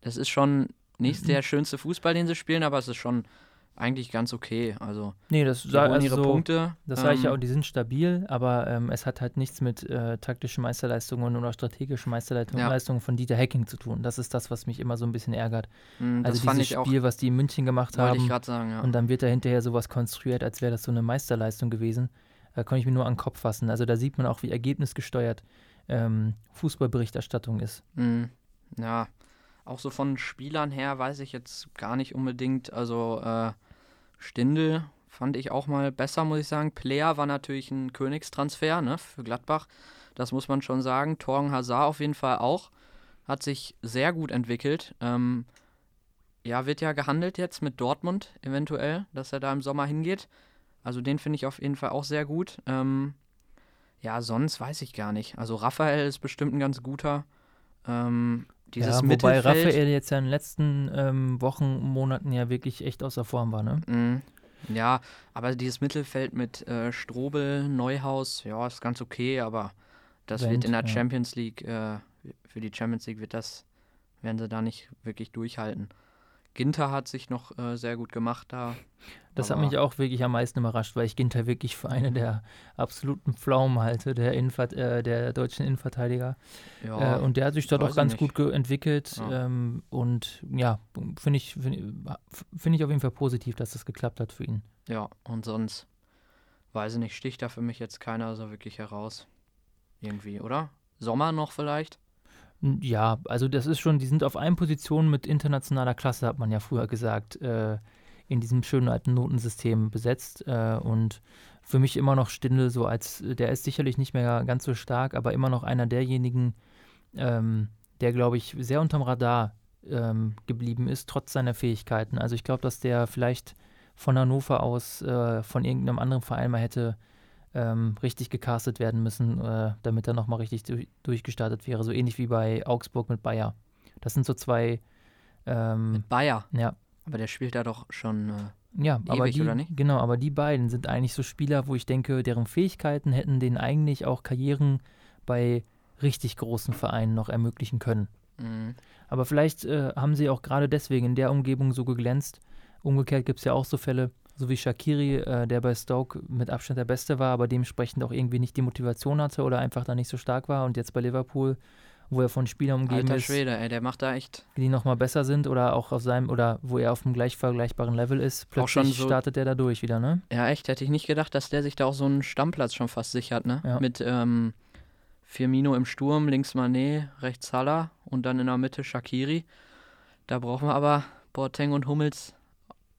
[SPEAKER 2] das ist schon nicht
[SPEAKER 1] Mhm.
[SPEAKER 2] der schönste Fußball, den sie spielen, aber es ist schon eigentlich ganz okay. Also
[SPEAKER 1] Nee, das
[SPEAKER 2] die holen
[SPEAKER 1] also
[SPEAKER 2] ihre Punkte.
[SPEAKER 1] das sage ich ja
[SPEAKER 2] ähm,
[SPEAKER 1] auch, die sind stabil, aber ähm, es hat halt nichts mit äh, taktischen Meisterleistungen oder strategischen Meisterleistungen
[SPEAKER 2] Ja.
[SPEAKER 1] Von Dieter Hacking zu tun. Das ist das, was mich immer so ein bisschen ärgert.
[SPEAKER 2] das
[SPEAKER 1] Also
[SPEAKER 2] fand
[SPEAKER 1] dieses
[SPEAKER 2] ich auch,
[SPEAKER 1] Spiel, was die in München gemacht
[SPEAKER 2] ich
[SPEAKER 1] haben
[SPEAKER 2] gerade sagen, ja.
[SPEAKER 1] und dann wird da hinterher sowas konstruiert, als wäre das so eine Meisterleistung gewesen. Da konnte ich mir nur an den Kopf fassen. Also da sieht man auch, wie ergebnisgesteuert ähm, Fußballberichterstattung ist.
[SPEAKER 2] Mhm. Ja, auch so von Spielern her weiß ich jetzt gar nicht unbedingt. Also äh, Stindl fand ich auch mal besser, muss ich sagen. Player war natürlich ein Königstransfer ne, für Gladbach. Das muss man schon sagen. Torgen Hazard auf jeden Fall auch. Hat sich sehr gut entwickelt. Ähm, ja, wird ja gehandelt jetzt mit Dortmund eventuell, dass er da im Sommer hingeht. Also den finde ich auf jeden Fall auch sehr gut. Ähm, ja, sonst weiß ich gar nicht. Also Raphael ist bestimmt ein ganz guter. Ähm, dieses
[SPEAKER 1] ja, wobei. Raphael jetzt ja in den letzten ähm, Wochen, Monaten ja wirklich echt außer Form war, ne?
[SPEAKER 2] Mhm. Ja, aber dieses Mittelfeld mit äh, Strobel, Neuhaus, ja, ist ganz okay, aber das wird
[SPEAKER 1] Wendt,
[SPEAKER 2] in der. Champions League, äh, für die Champions League wird das, werden sie da nicht wirklich durchhalten. Ginter hat sich noch äh, sehr gut gemacht da.
[SPEAKER 1] Das hat mich auch wirklich am meisten überrascht, weil ich Ginter wirklich für eine der absoluten Pflaumen halte, der, Innenvert äh, der deutschen Innenverteidiger.
[SPEAKER 2] Ja,
[SPEAKER 1] Äh, und der hat sich dort auch ganz
[SPEAKER 2] nicht.
[SPEAKER 1] gut entwickelt.
[SPEAKER 2] Ja.
[SPEAKER 1] Ähm, und ja, finde ich, finde find ich auf jeden Fall positiv, dass das geklappt hat für ihn.
[SPEAKER 2] ja, und sonst, weiß ich nicht, sticht da für mich jetzt keiner so wirklich heraus. Irgendwie, oder? Sommer noch vielleicht?
[SPEAKER 1] Ja, also das ist schon, die sind auf einen Position mit internationaler Klasse, hat man ja früher gesagt, äh, in diesem schönen alten Notensystem besetzt. Äh, und für mich immer noch Stindl so als, der ist sicherlich nicht mehr ganz so stark, aber immer noch einer derjenigen, ähm, der, glaube ich, sehr unterm Radar ähm, geblieben ist, trotz seiner Fähigkeiten. Also ich glaube, dass der vielleicht von Hannover aus, äh, von irgendeinem anderen Verein mal hätte ähm, richtig gecastet werden müssen, äh, damit er nochmal richtig du durchgestartet wäre. So ähnlich wie bei Augsburg mit Bayer. Das sind so zwei, ähm,
[SPEAKER 2] Mit Bayer.
[SPEAKER 1] ja,
[SPEAKER 2] Aber der spielt da doch schon. Äh,
[SPEAKER 1] ja, aber
[SPEAKER 2] Ewig,
[SPEAKER 1] die,
[SPEAKER 2] oder nicht?
[SPEAKER 1] genau, aber die beiden sind eigentlich so Spieler, wo ich denke, deren Fähigkeiten hätten denen eigentlich auch Karrieren bei richtig großen Vereinen noch ermöglichen können.
[SPEAKER 2] mh,
[SPEAKER 1] Aber vielleicht äh, haben sie auch gerade deswegen in der Umgebung so geglänzt. Umgekehrt gibt es ja auch so Fälle, so wie Shakiri, äh, der bei Stoke mit Abstand der Beste war, aber dementsprechend auch irgendwie nicht die Motivation hatte oder einfach da nicht so stark war und jetzt bei Liverpool, wo er von Spielern umgeben
[SPEAKER 2] alter
[SPEAKER 1] ist,
[SPEAKER 2] Schwede, ey, der macht da echt.
[SPEAKER 1] die nochmal besser sind oder auch auf seinem oder wo er auf einem gleich vergleichbaren Level ist, plötzlich
[SPEAKER 2] so-
[SPEAKER 1] startet er da durch wieder, ne?
[SPEAKER 2] Ja, echt, hätte ich nicht gedacht, dass der sich da auch so einen Stammplatz schon fast sichert, ne?
[SPEAKER 1] Ja.
[SPEAKER 2] Mit ähm, Firmino im Sturm, links Mané, rechts Salah und dann in der Mitte Shakiri. Da brauchen wir aber Boateng und Hummels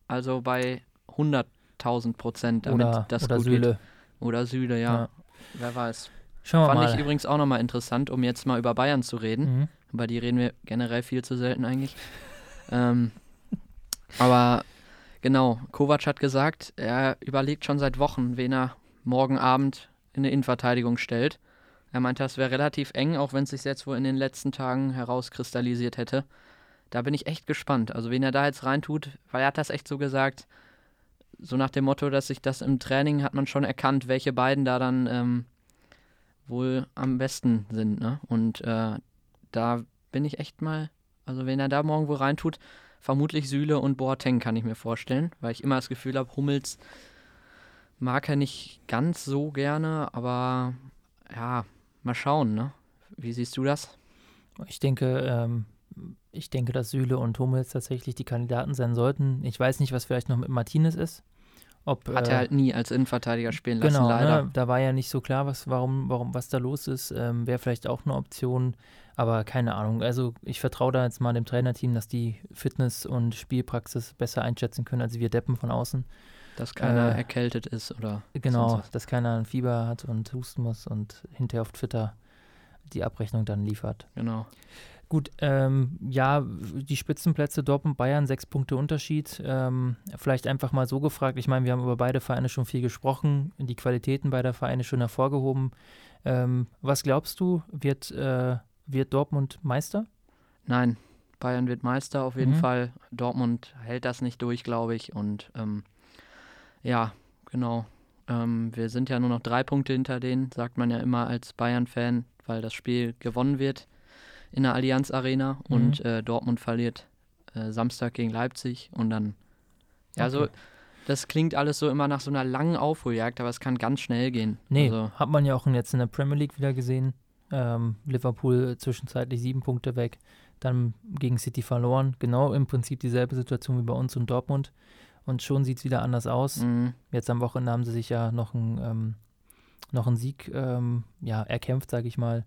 [SPEAKER 2] also bei 100.000 Prozent, damit
[SPEAKER 1] Oder,
[SPEAKER 2] das
[SPEAKER 1] oder
[SPEAKER 2] gut
[SPEAKER 1] Süle.
[SPEAKER 2] geht. Oder Süle, ja.
[SPEAKER 1] Ja.
[SPEAKER 2] Wer weiß.
[SPEAKER 1] Schauen wir
[SPEAKER 2] Fand
[SPEAKER 1] mal.
[SPEAKER 2] ich übrigens auch nochmal interessant, um jetzt mal über Bayern zu reden.
[SPEAKER 1] Mhm.
[SPEAKER 2] Über die reden wir generell viel zu selten eigentlich. ähm, aber genau, Kovac hat gesagt, er überlegt schon seit Wochen, wen er morgen Abend in eine Innenverteidigung stellt. Er meinte, das wäre relativ eng, auch wenn es sich jetzt wohl in den letzten Tagen herauskristallisiert hätte. Da bin ich echt gespannt. Also wen er da jetzt reintut, weil er hat das echt so gesagt, so nach dem Motto, dass sich das im Training hat man schon erkannt, welche beiden da dann ähm, wohl am besten sind. Ne? Und äh, da bin ich echt mal, also wenn er da morgen wo reintut, vermutlich Süle und Boateng kann ich mir vorstellen, weil ich immer das Gefühl habe, Hummels mag er nicht ganz so gerne, aber ja, mal schauen, ne? Wie siehst du das?
[SPEAKER 1] Ich denke, ähm, ich denke, dass Süle und Hummels tatsächlich die Kandidaten sein sollten. Ich weiß nicht, was vielleicht noch mit Martinez ist. Ob,
[SPEAKER 2] Hat
[SPEAKER 1] äh,
[SPEAKER 2] er halt nie als Innenverteidiger spielen lassen,
[SPEAKER 1] Genau,
[SPEAKER 2] leider.
[SPEAKER 1] ne, da war ja nicht so klar, was, warum, warum, was da los ist. Ähm, Wäre vielleicht auch eine Option, aber keine Ahnung. Also ich vertraue da jetzt mal dem Trainerteam, dass die Fitness und Spielpraxis besser einschätzen können als wir Deppen von außen.
[SPEAKER 2] Dass keiner
[SPEAKER 1] äh,
[SPEAKER 2] erkältet ist oder
[SPEAKER 1] Genau, dass keiner ein Fieber hat und husten muss und hinterher auf Twitter die Abrechnung dann liefert.
[SPEAKER 2] Genau.
[SPEAKER 1] Gut, ähm, ja, die Spitzenplätze Dortmund, Bayern, sechs Punkte Unterschied. Ähm, vielleicht einfach mal so gefragt. Ich meine, wir haben über beide Vereine schon viel gesprochen, die Qualitäten beider Vereine schon hervorgehoben. Ähm, was glaubst du, wird, äh, wird Dortmund Meister?
[SPEAKER 2] Nein, Bayern wird Meister auf jeden
[SPEAKER 1] Mhm.
[SPEAKER 2] Fall. Dortmund hält das nicht durch, glaube ich. Und ähm, ja, genau. Ähm, wir sind ja nur noch drei Punkte hinter denen, sagt man ja immer als Bayern-Fan, weil das Spiel gewonnen wird in der Allianz Arena
[SPEAKER 1] Mhm.
[SPEAKER 2] und äh, Dortmund verliert äh, Samstag gegen Leipzig und dann Ja, also das klingt alles so immer nach so einer langen Aufholjagd, aber es kann ganz schnell gehen.
[SPEAKER 1] Nee,
[SPEAKER 2] also,
[SPEAKER 1] hat man ja auch jetzt in der Premier League wieder gesehen. Ähm, Liverpool zwischenzeitlich sieben Punkte weg, dann gegen City verloren. Genau im Prinzip dieselbe Situation wie bei uns und Dortmund. Und schon sieht es wieder anders aus.
[SPEAKER 2] mh,
[SPEAKER 1] Jetzt am Wochenende haben sie sich ja noch einen, ähm, noch einen Sieg ähm, ja, erkämpft, sage ich mal.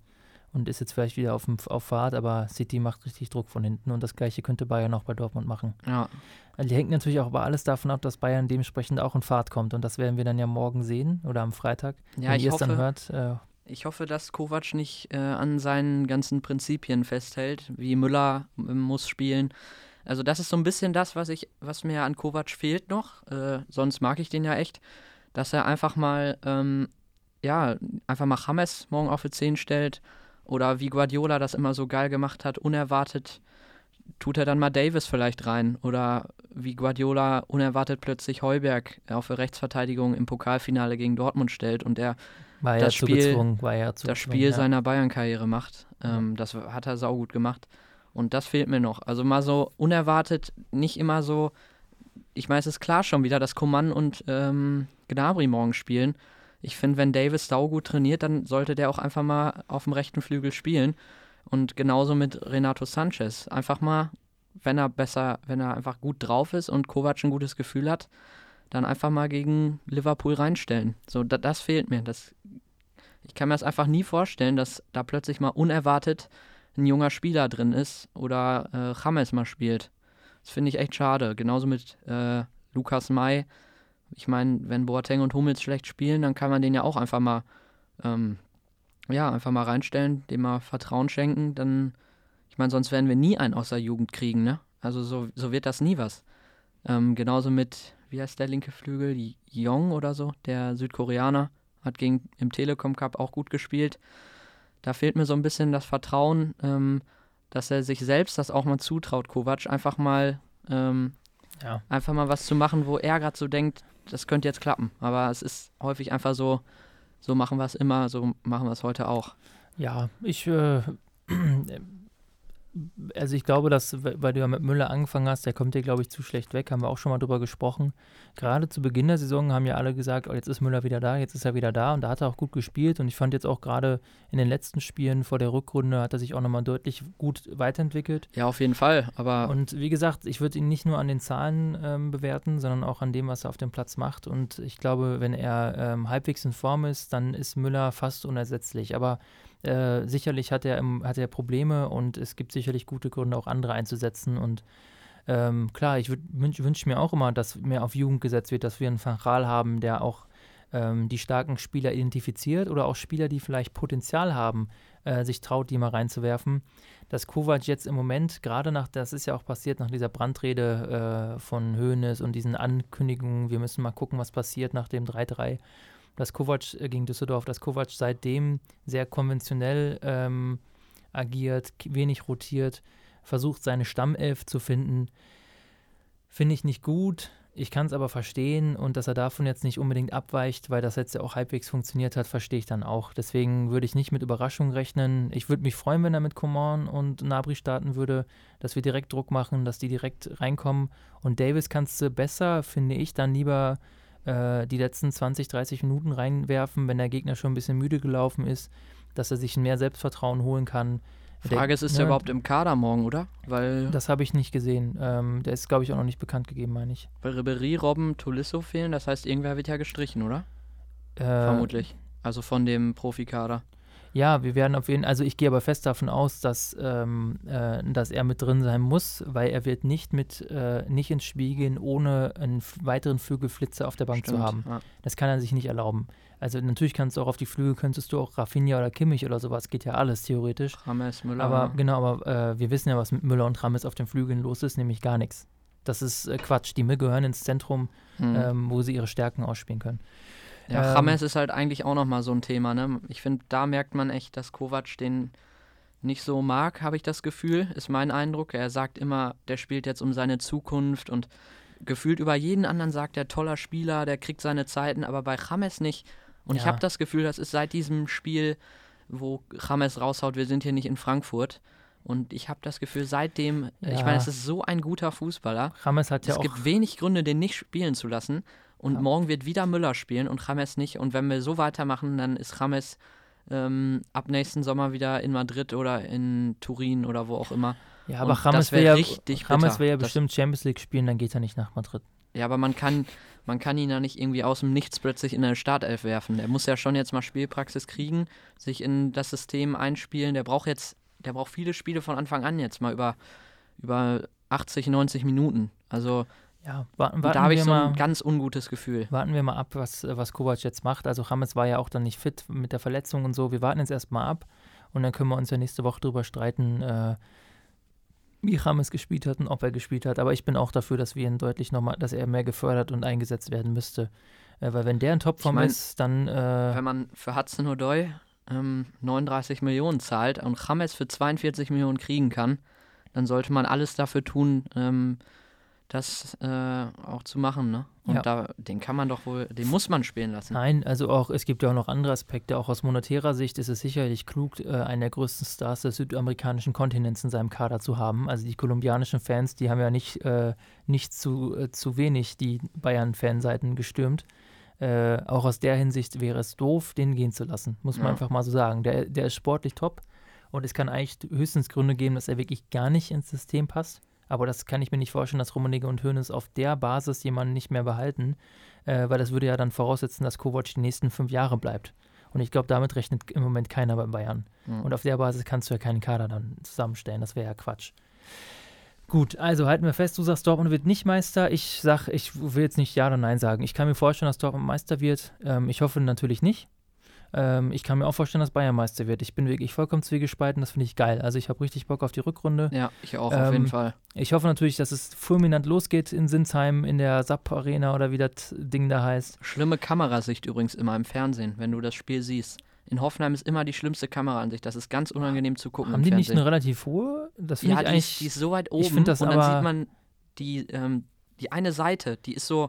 [SPEAKER 1] Und ist jetzt vielleicht wieder auf, dem, auf Fahrt, aber City macht richtig Druck von hinten. Und das gleiche könnte Bayern auch bei Dortmund machen.
[SPEAKER 2] ja,
[SPEAKER 1] Also die hängt natürlich auch aber alles davon ab, dass Bayern dementsprechend auch in Fahrt kommt. Und das werden wir dann ja morgen sehen oder am Freitag.
[SPEAKER 2] ja
[SPEAKER 1] Wenn
[SPEAKER 2] ich,
[SPEAKER 1] ihr es dann
[SPEAKER 2] hoffe,
[SPEAKER 1] hört, äh,
[SPEAKER 2] ich hoffe, dass Kovac nicht äh, an seinen ganzen Prinzipien festhält, wie Müller äh, muss spielen. Also das ist so ein bisschen das, was ich, was mir an Kovac fehlt noch. Äh, sonst mag ich den ja echt, dass er einfach mal, ähm, ja, einfach mal James morgen auf die 10 stellt oder wie Guardiola das immer so geil gemacht hat, unerwartet tut er dann mal Davis vielleicht rein oder wie Guardiola unerwartet plötzlich Heuberg auf die Rechtsverteidigung im Pokalfinale gegen Dortmund stellt und er
[SPEAKER 1] ja
[SPEAKER 2] das Spiel-
[SPEAKER 1] ja
[SPEAKER 2] das Spiel
[SPEAKER 1] ja.
[SPEAKER 2] seiner Bayern-Karriere macht. Ähm, das hat er saugut gemacht. Und das fehlt mir noch. Also mal so unerwartet, nicht immer so. Ich meine, es ist klar schon wieder, dass Coman und ähm, Gnabry morgen spielen. Ich finde, wenn Davis saugut trainiert, dann sollte der auch einfach mal auf dem rechten Flügel spielen. Und genauso mit Renato Sanchez. Einfach mal, wenn er besser, wenn er einfach gut drauf ist und Kovac ein gutes Gefühl hat, dann einfach mal gegen Liverpool reinstellen. So, da, das fehlt mir. Das, ich kann mir das einfach nie vorstellen, dass da plötzlich mal unerwartet ein junger Spieler drin ist oder äh, James mal spielt. Das finde ich echt schade. Genauso mit äh, Lukas May. Ich meine, wenn Boateng und Hummels schlecht spielen, dann kann man den ja auch einfach mal, ähm, ja, einfach mal reinstellen, dem mal Vertrauen schenken. Dann, ich meine, sonst werden wir nie einen aus der Jugend kriegen, ne? Also so, so wird das nie was. Ähm, genauso mit, wie heißt der linke Flügel? Jong oder so, der Südkoreaner, hat gegen im Telekom Cup auch gut gespielt. Da fehlt mir so ein bisschen das Vertrauen, ähm, dass er sich selbst das auch mal zutraut, Kovac, einfach mal, ähm,
[SPEAKER 1] Ja.
[SPEAKER 2] einfach mal was zu machen, wo er gerade so denkt, das könnte jetzt klappen. Aber es ist häufig einfach so, so machen wir es immer, so machen wir es heute auch.
[SPEAKER 1] Ja, ich, äh, also ich glaube, dass, weil du ja mit Müller angefangen hast, der kommt dir, glaube ich, zu schlecht weg, haben wir auch schon mal drüber gesprochen. Gerade zu Beginn der Saison haben ja alle gesagt, oh, jetzt ist Müller wieder da, jetzt ist er wieder da und da hat er auch gut gespielt und ich fand jetzt auch gerade in den letzten Spielen vor der Rückrunde hat er sich auch nochmal deutlich gut weiterentwickelt.
[SPEAKER 2] Ja, auf jeden Fall. Aber
[SPEAKER 1] Und wie gesagt, ich würde ihn nicht nur an den Zahlen ähm, bewerten, sondern auch an dem, was er auf dem Platz macht. Und ich glaube, wenn er ähm, halbwegs in Form ist, dann ist Müller fast unersetzlich. Aber äh, sicherlich hat er, hat er Probleme und es gibt sicherlich gute Gründe, auch andere einzusetzen. Und ähm, klar, ich wünsche wünsch mir auch immer, dass mehr auf Jugend gesetzt wird, dass wir einen Fachral haben, der auch ähm, die starken Spieler identifiziert oder auch Spieler, die vielleicht Potenzial haben, äh, sich traut, die mal reinzuwerfen. Dass Kovac jetzt im Moment, gerade nach, das ist ja auch passiert nach dieser Brandrede äh, von Hoeneß und diesen Ankündigungen, wir müssen mal gucken, was passiert nach dem 3-3, dass Kovac äh, gegen Düsseldorf, dass Kovac seitdem sehr konventionell ähm, agiert, wenig rotiert, versucht seine Stammelf zu finden, finde ich nicht gut. Ich kann es aber verstehen und dass er davon jetzt nicht unbedingt abweicht, weil das jetzt ja auch halbwegs funktioniert hat, verstehe ich dann auch. Deswegen würde ich nicht mit Überraschung rechnen. Ich würde mich freuen, wenn er mit Coman und Nabri starten würde, dass wir direkt Druck machen, dass die direkt reinkommen. Und Davis kannst du besser, finde ich, dann lieber äh, die letzten 20, 30 Minuten reinwerfen, wenn der Gegner schon ein bisschen müde gelaufen ist, dass er sich mehr Selbstvertrauen holen kann.
[SPEAKER 2] Frage ist, ist
[SPEAKER 1] Der-
[SPEAKER 2] er überhaupt im Kader morgen, oder? Weil
[SPEAKER 1] Das habe ich nicht gesehen. Ähm, der ist, glaube ich, auch noch nicht bekannt gegeben, meine ich.
[SPEAKER 2] bei Ribery, Robben, Tolisso fehlen. Das heißt, irgendwer wird ja gestrichen, oder?
[SPEAKER 1] Äh,
[SPEAKER 2] Vermutlich. Also von dem Profikader.
[SPEAKER 1] Ja, wir werden auf jeden also ich gehe aber fest davon aus, dass, ähm, äh, dass er mit drin sein muss, weil er wird nicht mit äh, nicht ins Spiel gehen, ohne einen weiteren Flügelflitzer auf der Bank zu
[SPEAKER 2] Stimmt,
[SPEAKER 1] haben.
[SPEAKER 2] Ja.
[SPEAKER 1] Das kann er sich nicht erlauben. Also natürlich kannst du auch auf die Flügel, könntest du auch Rafinha oder Kimmich oder sowas, geht ja alles theoretisch.
[SPEAKER 2] Rames, Müller.
[SPEAKER 1] Aber
[SPEAKER 2] ja.
[SPEAKER 1] genau, aber äh, wir wissen ja, was mit Müller und Rames auf den Flügeln los ist, nämlich gar nichts. Das ist äh, Quatsch. Die gehören ins Zentrum,
[SPEAKER 2] Hm.
[SPEAKER 1] ähm, wo sie ihre Stärken ausspielen können.
[SPEAKER 2] Ja,
[SPEAKER 1] Ähm,
[SPEAKER 2] James ist halt eigentlich auch nochmal so ein Thema, ne? Ich finde, da merkt man echt, dass Kovac den nicht so mag, habe ich das Gefühl, ist mein Eindruck. Er sagt immer, der spielt jetzt um seine Zukunft und gefühlt über jeden anderen sagt er, toller Spieler, der kriegt seine Zeiten, aber bei James nicht. Und ich
[SPEAKER 1] Ja.
[SPEAKER 2] habe das Gefühl, das ist seit diesem Spiel, wo James raushaut, wir sind hier nicht in Frankfurt, Und ich habe das Gefühl, seitdem, ich
[SPEAKER 1] Ja.
[SPEAKER 2] meine, es ist so ein guter Fußballer.
[SPEAKER 1] Rames hat ja
[SPEAKER 2] es
[SPEAKER 1] auch.
[SPEAKER 2] gibt wenig Gründe, den nicht spielen zu lassen. Und
[SPEAKER 1] Ja.
[SPEAKER 2] morgen wird wieder Müller spielen und James nicht. Und wenn wir so weitermachen, dann ist James ähm, ab nächsten Sommer wieder in Madrid oder in Turin oder wo auch immer.
[SPEAKER 1] ja, aber
[SPEAKER 2] und
[SPEAKER 1] Rames
[SPEAKER 2] das
[SPEAKER 1] will ja,
[SPEAKER 2] richtig
[SPEAKER 1] Rames will ja
[SPEAKER 2] Das-
[SPEAKER 1] bestimmt Champions League spielen, dann geht er nicht nach Madrid.
[SPEAKER 2] Ja, aber man kann, man kann ihn ja nicht irgendwie aus dem Nichts plötzlich in eine Startelf werfen. Der muss ja schon jetzt mal Spielpraxis kriegen, sich in das System einspielen. Der braucht jetzt, der braucht viele Spiele von Anfang an jetzt mal über, über 80, 90 Minuten. Also
[SPEAKER 1] Ja, warten, warten
[SPEAKER 2] da habe ich
[SPEAKER 1] wir
[SPEAKER 2] so
[SPEAKER 1] mal.
[SPEAKER 2] ein ganz ungutes Gefühl.
[SPEAKER 1] Warten wir mal ab, was, äh, was Kovac jetzt macht. Also Rames war ja auch dann nicht fit mit der Verletzung und so. Wir warten jetzt erstmal ab und dann können wir uns ja nächste Woche drüber streiten, äh, wie Rames gespielt hat und ob er gespielt hat. Aber ich bin auch dafür, dass wir ihn deutlich nochmal, dass er mehr gefördert und eingesetzt werden müsste. Äh, weil wenn der in Topform
[SPEAKER 2] Ich mein,
[SPEAKER 1] ist, dann äh,
[SPEAKER 2] Wenn man für Hudson Odoi ähm, 39 Millionen zahlt und James für 42 Millionen kriegen kann, dann sollte man alles dafür tun, ähm, das äh, auch zu machen. Ne? Und
[SPEAKER 1] Ja.
[SPEAKER 2] da, den kann man doch wohl, den muss man spielen lassen.
[SPEAKER 1] Nein, also auch, es gibt ja auch noch andere Aspekte. Auch aus monetärer Sicht ist es sicherlich klug, äh, einen der größten Stars des südamerikanischen Kontinents in seinem Kader zu haben. Also die kolumbianischen Fans, die haben ja nicht, äh, nicht zu, äh, zu wenig die Bayern-Fanseiten gestürmt. Äh, auch aus der Hinsicht wäre es doof, den gehen zu lassen, muss man
[SPEAKER 2] Ja.
[SPEAKER 1] einfach mal so sagen. Der, der ist sportlich top und es kann eigentlich höchstens Gründe geben, dass er wirklich gar nicht ins System passt. Aber das kann ich mir nicht vorstellen, dass Rummenigge und Hoeneß auf der Basis jemanden nicht mehr behalten, äh, weil das würde ja dann voraussetzen, dass Kovac die nächsten fünf Jahre bleibt. Und ich glaube, damit rechnet im Moment keiner bei Bayern.
[SPEAKER 2] Ja.
[SPEAKER 1] Und auf der Basis kannst du ja keinen Kader dann zusammenstellen. Das wäre ja Quatsch. Gut, also halten wir fest, du sagst, Dortmund wird nicht Meister. Ich sag, ich will jetzt nicht Ja oder Nein sagen. Ich kann mir vorstellen, dass Dortmund Meister wird. Ähm, ich hoffe natürlich nicht. Ähm, ich kann mir auch vorstellen, dass Bayern Meister wird. Ich bin wirklich vollkommen zwiegespalten. Das finde ich geil. Also ich habe richtig Bock auf die Rückrunde.
[SPEAKER 2] Ja, ich auch auf
[SPEAKER 1] Ähm,
[SPEAKER 2] jeden Fall.
[SPEAKER 1] Ich hoffe natürlich, dass es fulminant losgeht in Sinsheim, in der SAP Arena oder wie das Ding da heißt.
[SPEAKER 2] Schlimme Kamerasicht übrigens immer im Fernsehen, wenn du das Spiel siehst. In Hoffenheim ist immer die schlimmste Kameraansicht. Das ist ganz unangenehm zu gucken.
[SPEAKER 1] Haben die nicht
[SPEAKER 2] Fernsehen.
[SPEAKER 1] eine relativ hohe? Das
[SPEAKER 2] Ja,
[SPEAKER 1] ich
[SPEAKER 2] die ist, die ist so weit oben
[SPEAKER 1] find das
[SPEAKER 2] und dann sieht man die, ähm, die eine Seite, die ist so,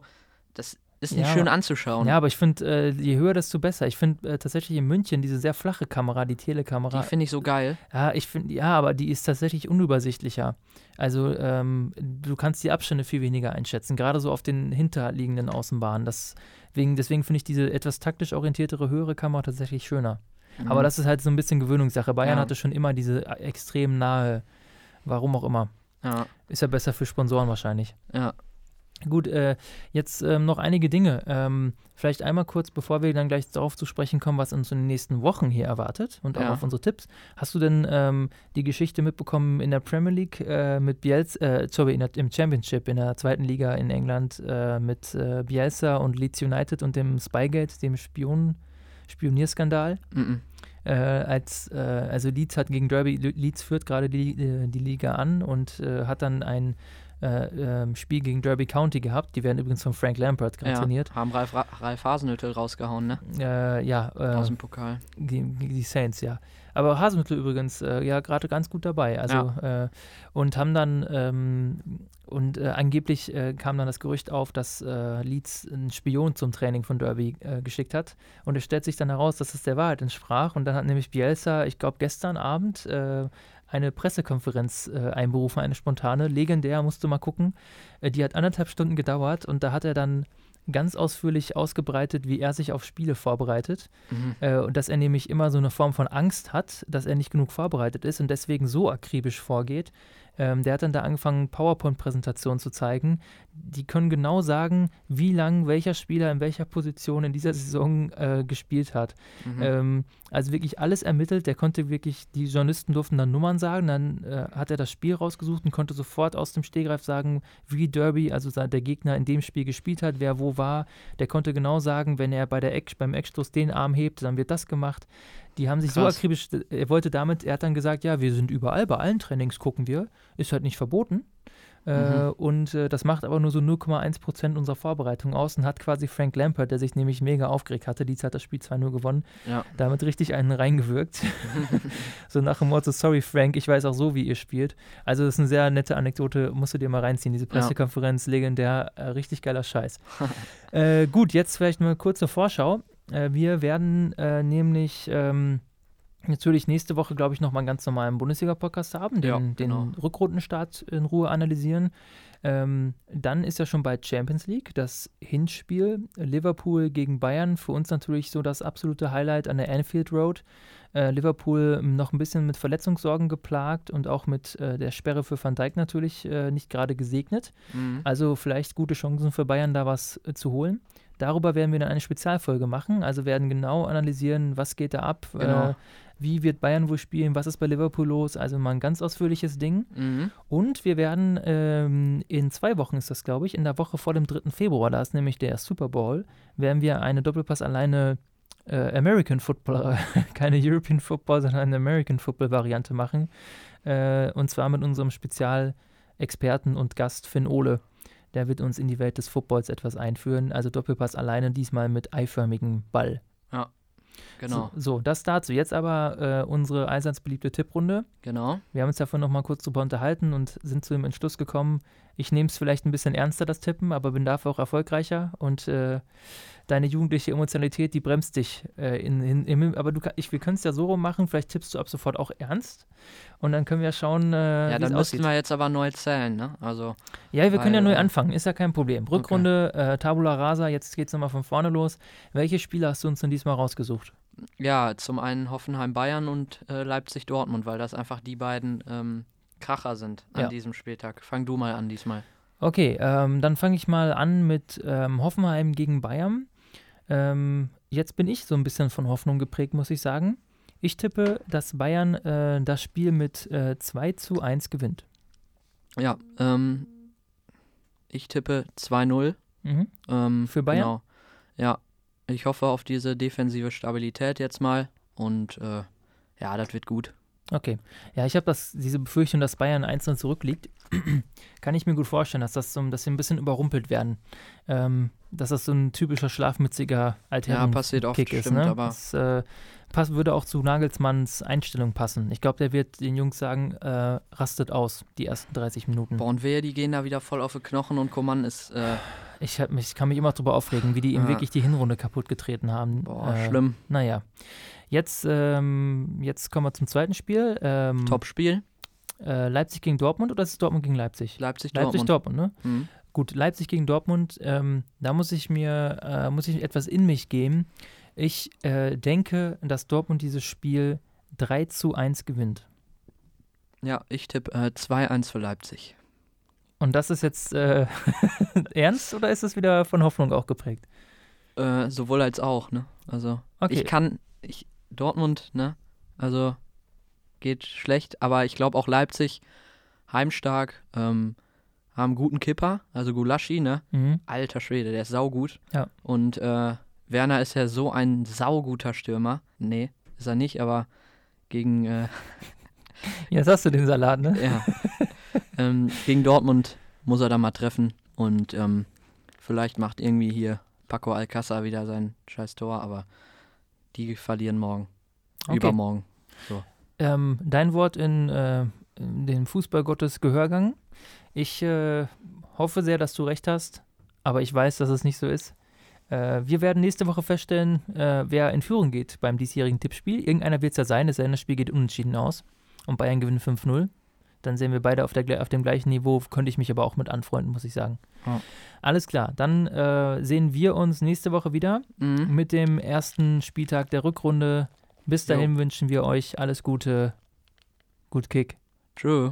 [SPEAKER 2] das ist nicht
[SPEAKER 1] Ja,
[SPEAKER 2] schön anzuschauen.
[SPEAKER 1] ja, aber ich finde, äh, je höher, desto besser. Ich finde äh, tatsächlich in München diese sehr flache Kamera, die Telekamera.
[SPEAKER 2] die finde ich so geil.
[SPEAKER 1] ja, ich finde, ja, aber die ist tatsächlich unübersichtlicher. Also ähm, du kannst die Abstände viel weniger einschätzen, gerade so auf den hinterliegenden Außenbahnen. Deswegen, deswegen finde ich diese etwas taktisch orientiertere höhere Kamera tatsächlich schöner. Aber
[SPEAKER 2] Mhm.
[SPEAKER 1] das ist halt so ein bisschen Gewöhnungssache. Bayern
[SPEAKER 2] Ja.
[SPEAKER 1] hatte schon immer diese äh, extrem nahe, warum auch immer.
[SPEAKER 2] Ja,
[SPEAKER 1] Ist ja besser für Sponsoren wahrscheinlich.
[SPEAKER 2] ja.
[SPEAKER 1] Gut, äh, jetzt ähm, noch einige Dinge. Ähm, vielleicht einmal kurz, bevor wir dann gleich darauf zu sprechen kommen, was uns in den nächsten Wochen hier erwartet und auch
[SPEAKER 2] Ja.
[SPEAKER 1] auf unsere Tipps. Hast du denn ähm, die Geschichte mitbekommen in der Premier League äh, mit Bielsa, äh, sorry, in der, im Championship in der zweiten Liga in England äh, mit äh, Bielsa und Leeds United und dem Spygate, dem Spion, Spionierskandal?
[SPEAKER 2] Mhm.
[SPEAKER 1] äh, als äh, also Leeds hat gegen Derby, Le- Leeds führt gerade die, äh, die Liga an und äh, hat dann ein äh, ähm, Spiel gegen Derby County gehabt. Die werden übrigens von Frank Lampard gerade
[SPEAKER 2] ja.
[SPEAKER 1] trainiert.
[SPEAKER 2] Haben Ralf, Ra- Ralf Hasenhüttl rausgehauen, ne?
[SPEAKER 1] Äh, ja,
[SPEAKER 2] Aus
[SPEAKER 1] äh,
[SPEAKER 2] dem Pokal.
[SPEAKER 1] gegen, gegen die Saints, ja. Aber Hasenmittel übrigens, äh, ja, gerade ganz gut dabei. Also, äh, und haben dann, ähm, und angeblich kam dann das Gerücht auf, dass Leeds einen Spion zum Training von Derby geschickt hat. Und es stellt sich dann heraus, dass es der Wahrheit entsprach. Und dann hat nämlich Bielsa, ich glaube, gestern Abend eine Pressekonferenz äh, einberufen, eine spontane, legendär, musst du mal gucken. Äh, die hat anderthalb Stunden gedauert und da hat er dann ganz ausführlich ausgebreitet, wie er sich auf Spiele vorbereitet.
[SPEAKER 2] Mhm.
[SPEAKER 1] Äh, und dass er nämlich immer so eine Form von Angst hat, dass er nicht genug vorbereitet ist und deswegen so akribisch vorgeht. Ähm, der hat dann da angefangen, PowerPoint-Präsentationen zu zeigen. Die können genau sagen, wie lang welcher Spieler in welcher Position in dieser Saison äh, gespielt hat.
[SPEAKER 2] Mhm.
[SPEAKER 1] Ähm, also wirklich alles ermittelt. Der konnte wirklich, die Journalisten durften dann Nummern sagen. Dann äh, hat er das Spiel rausgesucht und konnte sofort aus dem Stehgreif sagen, wie Derby, also der Gegner in dem Spiel gespielt hat, wer wo war. Der konnte genau sagen, wenn er bei der Eck, beim Eckstoß den Arm hebt, dann wird das gemacht. Die haben sich
[SPEAKER 2] Krass.
[SPEAKER 1] so akribisch, er wollte damit, er hat dann gesagt, ja, wir sind überall, bei allen Trainings gucken wir, ist halt nicht verboten. Äh,
[SPEAKER 2] Mhm.
[SPEAKER 1] und äh, das macht aber nur so 0,1 Prozent unserer Vorbereitung aus und hat quasi Frank Lampard, der sich nämlich mega aufgeregt hatte, Leeds hat das Spiel 2-0 gewonnen,
[SPEAKER 2] ja.
[SPEAKER 1] damit richtig einen reingewirkt. so nach dem Motto, sorry Frank, ich weiß auch so, wie ihr spielt. Also das ist eine sehr nette Anekdote, musst du dir mal reinziehen. Diese Pressekonferenz, legendär, äh, richtig geiler Scheiß. äh, gut, jetzt vielleicht mal eine kurze Vorschau. Äh, wir werden äh, nämlich ähm, natürlich nächste Woche, glaube ich, nochmal einen ganz normalen Bundesliga-Podcast haben, den,
[SPEAKER 2] Ja, genau.
[SPEAKER 1] den Rückrundenstart in Ruhe analysieren. Ähm, dann ist ja schon bald Champions League, das Hinspiel Liverpool gegen Bayern. Für uns natürlich so das absolute Highlight an der Anfield Road. Äh, Liverpool noch ein bisschen mit Verletzungssorgen geplagt und auch mit äh, der Sperre für Van Dijk natürlich äh, nicht gerade gesegnet.
[SPEAKER 2] Mhm.
[SPEAKER 1] Also vielleicht gute Chancen für Bayern, da was äh, zu holen. Darüber werden wir dann eine Spezialfolge machen. Also werden genau analysieren, was geht da ab,
[SPEAKER 2] Genau.
[SPEAKER 1] äh, wie wird Bayern wohl spielen, was ist bei Liverpool los. Also mal ein ganz ausführliches Ding.
[SPEAKER 2] Mhm.
[SPEAKER 1] Und wir werden ähm, in zwei Wochen ist das, glaube ich, in der Woche vor dem 3. Februar, da ist nämlich der Super Bowl, werden wir eine Doppelpass alleine äh, American Football, keine European Football, sondern eine American Football Variante machen. Äh, und zwar mit unserem Spezialexperten und Gast Finn Ole. Der wird uns in die Welt des Footballs etwas einführen. Also Doppelpass alleine, diesmal mit eiförmigem Ball.
[SPEAKER 2] Genau,
[SPEAKER 1] So, so, das dazu. Jetzt aber äh, unsere allseits beliebte Tipprunde.
[SPEAKER 2] genau.
[SPEAKER 1] Wir haben uns davon noch mal kurz drüber unterhalten und sind zu dem Entschluss gekommen, ich nehme es vielleicht ein bisschen ernster, das Tippen, aber bin dafür auch erfolgreicher und äh, deine jugendliche Emotionalität, die bremst dich. Äh, in, in, im, aber du, ich, wir können es ja so rum machen, vielleicht tippst du ab sofort auch ernst und dann können wir schauen, äh,
[SPEAKER 2] Ja, dann müssten wir jetzt aber neu zählen, ne? Also,
[SPEAKER 1] Ja, wir können ja
[SPEAKER 2] weil,
[SPEAKER 1] neu
[SPEAKER 2] äh,
[SPEAKER 1] anfangen, ist ja kein Problem. Rückrunde, äh, Tabula Rasa, jetzt geht es nochmal von vorne los. Welche Spiele hast du uns denn diesmal rausgesucht?
[SPEAKER 2] ja, zum einen Hoffenheim-Bayern und äh, Leipzig-Dortmund, weil das einfach die beiden ähm, Kracher sind an
[SPEAKER 1] Ja.
[SPEAKER 2] diesem Spieltag. Fang du mal an diesmal.
[SPEAKER 1] Okay, ähm, dann fange ich mal an mit ähm, Hoffenheim gegen Bayern. Ähm, jetzt bin ich so ein bisschen von Hoffnung geprägt, muss ich sagen. Ich tippe, dass Bayern äh, das Spiel mit äh, 2 zu 1 gewinnt.
[SPEAKER 2] Ja, ähm, ich tippe 2-0.
[SPEAKER 1] Mhm.
[SPEAKER 2] Ähm,
[SPEAKER 1] Für Bayern?
[SPEAKER 2] Genau. Ja, ich hoffe auf diese defensive Stabilität jetzt mal und äh, ja, das wird gut.
[SPEAKER 1] Okay. Ja, ich habe das- diese Befürchtung, dass Bayern einzeln zurückliegt. Kann ich mir gut vorstellen, dass, das so, dass sie ein bisschen überrumpelt werden. Ähm, dass das so ein typischer schlafmütziger
[SPEAKER 2] Ja, passiert oft,
[SPEAKER 1] Kick ist.
[SPEAKER 2] stimmt,
[SPEAKER 1] Ne?
[SPEAKER 2] aber-
[SPEAKER 1] Das äh, pass, würde auch zu Nagelsmanns Einstellung passen. Ich glaube, der wird den Jungs sagen, äh, rastet aus, die ersten 30 Minuten.
[SPEAKER 2] Boah, und wehe, die gehen da wieder voll auf die Knochen und Coman ist, äh,
[SPEAKER 1] Ich, hab mich, ich kann mich immer drüber aufregen, wie die ihm
[SPEAKER 2] Ja.
[SPEAKER 1] wirklich die Hinrunde kaputt getreten haben.
[SPEAKER 2] boah,
[SPEAKER 1] Äh,
[SPEAKER 2] schlimm.
[SPEAKER 1] Naja. Jetzt, ähm, jetzt kommen wir zum zweiten Spiel. Ähm,
[SPEAKER 2] Top-Spiel.
[SPEAKER 1] Äh, Leipzig gegen Dortmund oder ist es Dortmund gegen Leipzig?
[SPEAKER 2] Leipzig-Dortmund.
[SPEAKER 1] Leipzig-Dortmund, ne?
[SPEAKER 2] Mhm.
[SPEAKER 1] Gut, Leipzig gegen Dortmund, ähm, da muss ich mir, äh, muss ich etwas in mich geben. Ich äh, denke, dass Dortmund dieses Spiel 3 zu 1 gewinnt.
[SPEAKER 2] Ja, ich tippe äh, 2-1 für Leipzig.
[SPEAKER 1] Und das ist jetzt äh, ernst oder ist das wieder von Hoffnung auch geprägt?
[SPEAKER 2] Äh, sowohl als auch, ne? Also,
[SPEAKER 1] Okay.
[SPEAKER 2] ich kann, ich, Dortmund, ne? Also, geht schlecht, aber ich glaube auch Leipzig, heimstark, ähm, haben guten Kipper, also Gulaschi, ne?
[SPEAKER 1] Mhm.
[SPEAKER 2] Alter Schwede, der ist saugut.
[SPEAKER 1] Ja.
[SPEAKER 2] Und äh, Werner ist ja so ein sauguter Stürmer. Nee, ist er nicht, aber gegen, äh,
[SPEAKER 1] Jetzt hast du den Salat, ne?
[SPEAKER 2] ja, ähm, gegen Dortmund muss er da mal treffen. Und ähm, vielleicht macht irgendwie hier Paco Alcázar wieder sein scheiß Tor, aber die verlieren morgen.
[SPEAKER 1] Okay.
[SPEAKER 2] Übermorgen.
[SPEAKER 1] Ähm, dein Wort in, äh, in den Fußballgottes Gehörgang. Ich äh, hoffe sehr, dass du recht hast, aber ich weiß, dass es nicht so ist. Äh, wir werden nächste Woche feststellen, äh, wer in Führung geht beim diesjährigen Tippspiel. Irgendeiner wird es ja sein, es sei denn, das Spiel geht unentschieden aus und Bayern gewinnt 5-0. Dann sehen wir beide auf, der, auf dem gleichen Niveau, könnte ich mich aber auch mit anfreunden, muss ich sagen.
[SPEAKER 2] Ja.
[SPEAKER 1] Alles klar, dann äh, sehen wir uns nächste Woche wieder
[SPEAKER 2] Mhm.
[SPEAKER 1] mit dem ersten Spieltag der Rückrunde. Bis
[SPEAKER 2] Jo.
[SPEAKER 1] dahin wünschen wir euch alles Gute. Gut Kick.
[SPEAKER 2] Tschö.